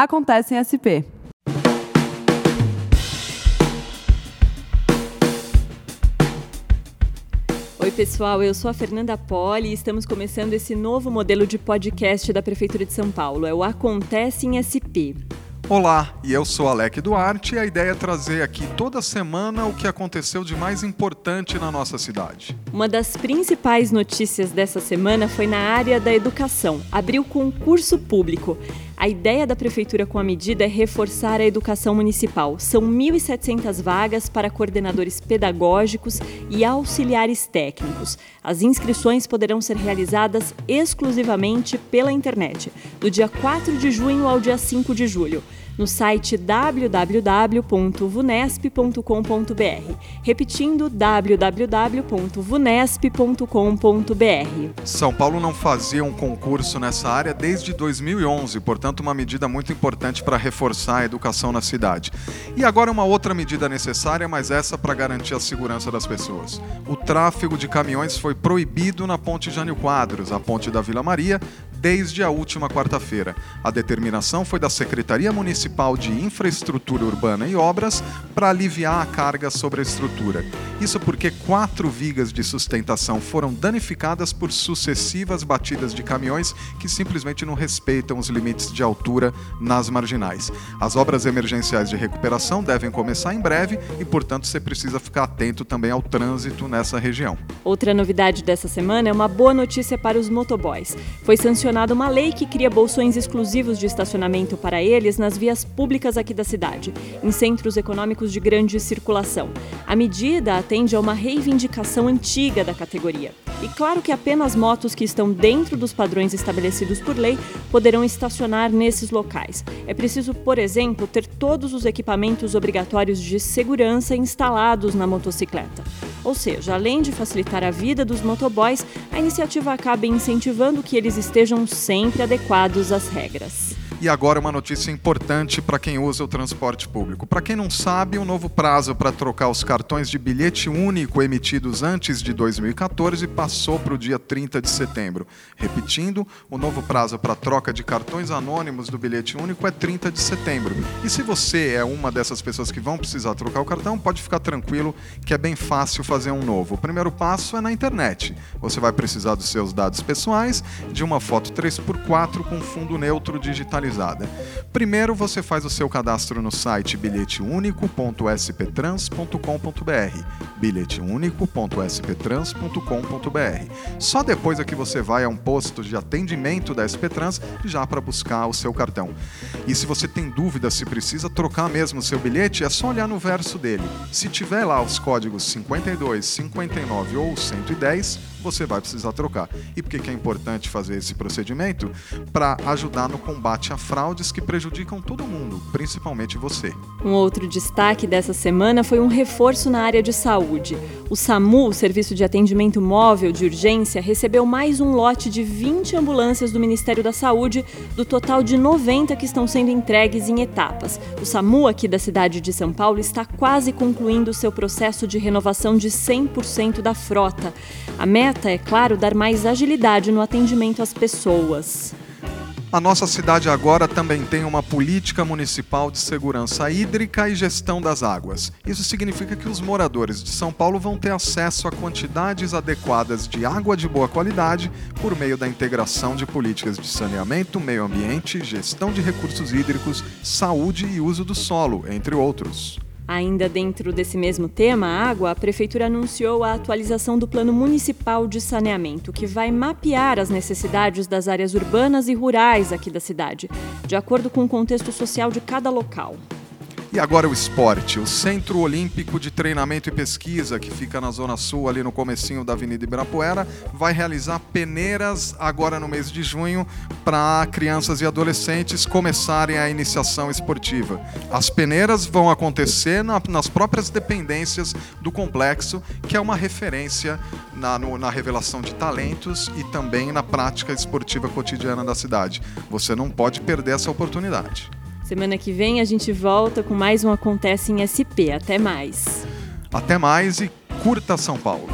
Acontece em SP. Oi, pessoal, eu sou a Fernanda Poli e estamos começando esse novo modelo de podcast da Prefeitura de São Paulo. É o Acontece em SP. Olá, e eu sou Alec Duarte e a ideia é trazer aqui toda semana o que aconteceu de mais importante na nossa cidade. Uma das principais notícias dessa semana foi na área da educação. Abriu concurso público. A ideia da prefeitura com a medida é reforçar a educação municipal. São 1.700 vagas para coordenadores pedagógicos e auxiliares técnicos. As inscrições poderão ser realizadas exclusivamente pela internet, do dia 4 de junho ao dia 5 de julho no site www.vunesp.com.br. Repetindo, www.vunesp.com.br. São Paulo não fazia um concurso nessa área desde 2011, portanto, uma medida muito importante para reforçar a educação na cidade. E agora, uma outra medida necessária, mas essa para garantir a segurança das pessoas. O tráfego de caminhões foi proibido na Ponte Jânio Quadros, a ponte da Vila Maria, desde a última quarta-feira. A determinação foi da Secretaria Municipal de Infraestrutura Urbana e Obras para aliviar a carga sobre a estrutura. Isso porque quatro vigas de sustentação foram danificadas por sucessivas batidas de caminhões que simplesmente não respeitam os limites de altura nas marginais. As obras emergenciais de recuperação devem começar em breve e, portanto, você precisa ficar atento também ao trânsito nessa região. Outra novidade dessa semana é uma boa notícia para os motoboys. Foi sancionada uma lei que cria bolsões exclusivos de estacionamento para eles nas vias públicas aqui da cidade, em centros econômicos de grande circulação. A medida atende a uma reivindicação antiga da categoria. E claro que apenas motos que estão dentro dos padrões estabelecidos por lei poderão estacionar nesses locais. É preciso, por exemplo, ter todos os equipamentos obrigatórios de segurança instalados na motocicleta. Ou seja, além de facilitar a vida dos motoboys, a iniciativa acaba incentivando que eles estejam sempre adequados às regras. E agora uma notícia importante para quem usa o transporte público. Para quem não sabe, o novo prazo para trocar os cartões de bilhete único emitidos antes de 2014 passou para o dia 30 de setembro. Repetindo, o novo prazo para troca de cartões anônimos do bilhete único é 30 de setembro. E se você é uma dessas pessoas que vão precisar trocar o cartão, pode ficar tranquilo que é bem fácil fazer um novo. O primeiro passo é na internet. Você vai precisar dos seus dados pessoais, de uma foto 3x4 com fundo neutro digitalizado Primeiro, você faz o seu cadastro no site bilheteunico.sptrans.com.br bilheteunico.sptrans.com.br Só depois é que você vai a um posto de atendimento da SP Trans já para buscar o seu cartão. E se você tem dúvida se precisa trocar mesmo o seu bilhete, é só olhar no verso dele. Se tiver lá os códigos 52, 59 ou 110, você vai precisar trocar. E por que é importante fazer esse procedimento? Para ajudar no combate a fraudes que prejudicam todo mundo, principalmente você. Um outro destaque dessa semana foi um reforço na área de saúde. O SAMU, o Serviço de Atendimento Móvel de Urgência, recebeu mais um lote de 20 ambulâncias do Ministério da Saúde, do total de 90 que estão sendo entregues em etapas. O SAMU aqui da cidade de São Paulo está quase concluindo seu processo de renovação de 100% da frota. A meta é, claro, dar mais agilidade no atendimento às pessoas. A nossa cidade agora também tem uma política municipal de segurança hídrica e gestão das águas. Isso significa que os moradores de São Paulo vão ter acesso a quantidades adequadas de água de boa qualidade por meio da integração de políticas de saneamento, meio ambiente, gestão de recursos hídricos, saúde e uso do solo, entre outros. Ainda dentro desse mesmo tema, água, a Prefeitura anunciou a atualização do Plano Municipal de Saneamento, que vai mapear as necessidades das áreas urbanas e rurais aqui da cidade, de acordo com o contexto social de cada local. E agora o esporte. O Centro Olímpico de Treinamento e Pesquisa, que fica na Zona Sul, ali no comecinho da Avenida Ibirapuera, vai realizar peneiras agora no mês de junho para crianças e adolescentes começarem a iniciação esportiva. As peneiras vão acontecer na, nas próprias dependências do complexo, que é uma referência na, no, na revelação de talentos e também na prática esportiva cotidiana da cidade. Você não pode perder essa oportunidade. Semana que vem a gente volta com mais um Acontece em SP. Até mais. Até mais e curta São Paulo.